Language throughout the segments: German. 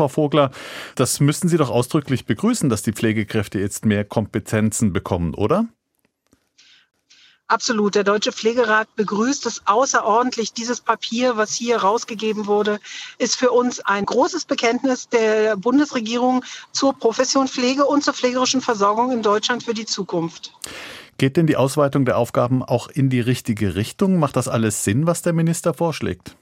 Frau Vogler. Das müssten Sie doch ausdrücklich begrüßen, dass die Pflegekräfte jetzt mehr Kompetenzen bekommen, oder? Absolut. Der Deutsche Pflegerat begrüßt es außerordentlich. Dieses Papier, was hier rausgegeben wurde, ist für uns ein großes Bekenntnis der Bundesregierung zur Profession Pflege und zur pflegerischen Versorgung in Deutschland für die Zukunft. Geht denn die Ausweitung der Aufgaben auch in die richtige Richtung? Macht das alles Sinn, was der Minister vorschlägt?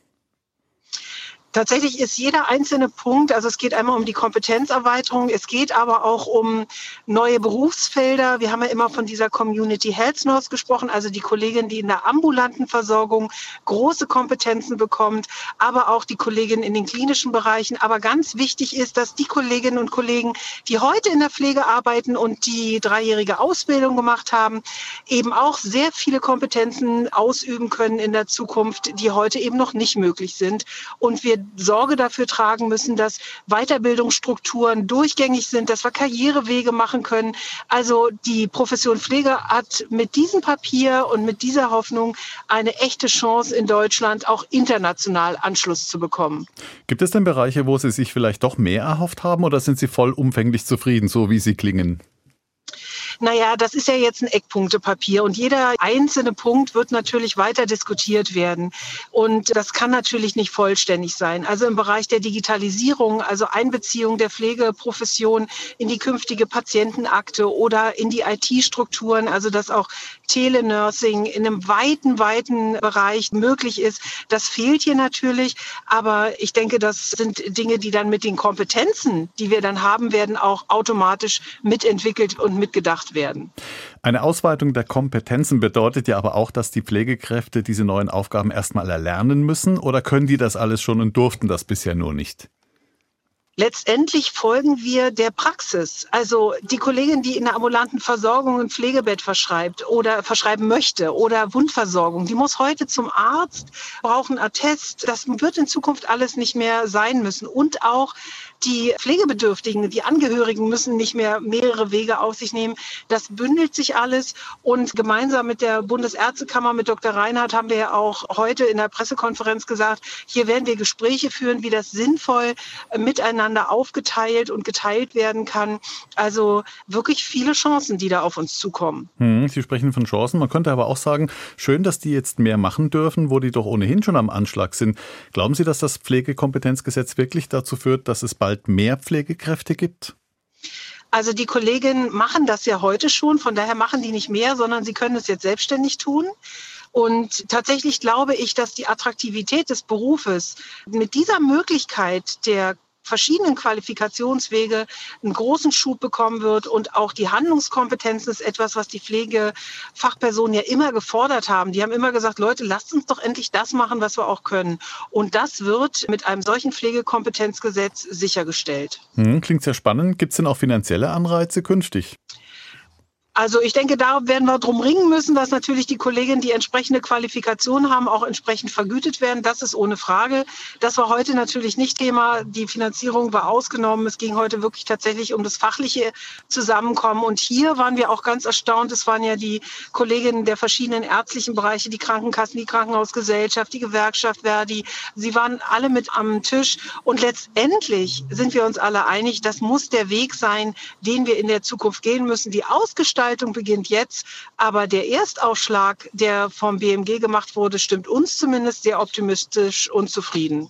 Tatsächlich ist jeder einzelne Punkt, also es geht einmal um die Kompetenzerweiterung, es geht aber auch um neue Berufsfelder. Wir haben ja immer von dieser Community Health Nurse gesprochen, also die Kollegin, die in der ambulanten Versorgung große Kompetenzen bekommt, aber auch die Kollegin in den klinischen Bereichen. Aber ganz wichtig ist, dass die Kolleginnen und Kollegen, die heute in der Pflege arbeiten und die dreijährige Ausbildung gemacht haben, eben auch sehr viele Kompetenzen ausüben können in der Zukunft, die heute eben noch nicht möglich sind. Und wir Sorge dafür tragen müssen, dass Weiterbildungsstrukturen durchgängig sind, dass wir Karrierewege machen können. Also die Profession Pflege hat mit diesem Papier und mit dieser Hoffnung eine echte Chance in Deutschland auch international Anschluss zu bekommen. Gibt es denn Bereiche, wo Sie sich vielleicht doch mehr erhofft haben oder sind Sie vollumfänglich zufrieden, so wie Sie klingen? Naja, das ist ja jetzt ein Eckpunktepapier und jeder einzelne Punkt wird natürlich weiter diskutiert werden. Und das kann natürlich nicht vollständig sein. Also im Bereich der Digitalisierung, also Einbeziehung der Pflegeprofession in die künftige Patientenakte oder in die IT-Strukturen, also dass auch Telenursing in einem weiten, weiten Bereich möglich ist, das fehlt hier natürlich. Aber ich denke, das sind Dinge, die dann mit den Kompetenzen, die wir dann haben werden, auch automatisch mitentwickelt und mitgedacht werden. Eine Ausweitung der Kompetenzen bedeutet ja aber auch, dass die Pflegekräfte diese neuen Aufgaben erstmal erlernen müssen oder können die das alles schon und durften das bisher nur nicht? Letztendlich folgen wir der Praxis. Also die Kollegin, die in der ambulanten Versorgung ein Pflegebett verschreibt oder verschreiben möchte oder Wundversorgung, die muss heute zum Arzt, braucht einen Attest. Das wird in Zukunft alles nicht mehr sein müssen. Und auch die Pflegebedürftigen, die Angehörigen müssen nicht mehr mehrere Wege auf sich nehmen. Das bündelt sich alles. Und gemeinsam mit der Bundesärztekammer, mit Dr. Reinhardt, haben wir ja auch heute in der Pressekonferenz gesagt, hier werden wir Gespräche führen, wie das sinnvoll miteinander aufgeteilt und geteilt werden kann. Also wirklich viele Chancen, die da auf uns zukommen. Hm, Sie sprechen von Chancen. Man könnte aber auch sagen, schön, dass die jetzt mehr machen dürfen, wo die doch ohnehin schon am Anschlag sind. Glauben Sie, dass das Pflegekompetenzgesetz wirklich dazu führt, dass es bald bald mehr Pflegekräfte gibt? Also die Kolleginnen machen das ja heute schon, von daher machen die nicht mehr, sondern sie können es jetzt selbstständig tun. Und tatsächlich glaube ich, dass die Attraktivität des Berufes mit dieser Möglichkeit der verschiedenen Qualifikationswege einen großen Schub bekommen wird. Und auch die Handlungskompetenzen ist etwas, was die Pflegefachpersonen ja immer gefordert haben. Die haben immer gesagt, Leute, lasst uns doch endlich das machen, was wir auch können. Und das wird mit einem solchen Pflegekompetenzgesetz sichergestellt. Hm, klingt sehr spannend. Gibt es denn auch finanzielle Anreize künftig? Also ich denke, da werden wir drum ringen müssen, dass natürlich die Kolleginnen, die entsprechende Qualifikation haben, auch entsprechend vergütet werden. Das ist ohne Frage. Das war heute natürlich nicht Thema. Die Finanzierung war ausgenommen. Es ging heute wirklich tatsächlich um das fachliche Zusammenkommen. Und hier waren wir auch ganz erstaunt. Es waren ja die Kolleginnen der verschiedenen ärztlichen Bereiche, die Krankenkassen, die Krankenhausgesellschaft, die Gewerkschaft Verdi. Sie waren alle mit am Tisch. Und letztendlich sind wir uns alle einig, das muss der Weg sein, den wir in der Zukunft gehen müssen. Die Ausgestaltung Gestaltung beginnt jetzt, aber der Erstaufschlag, der vom BMG gemacht wurde, stimmt uns zumindest sehr optimistisch und zufrieden.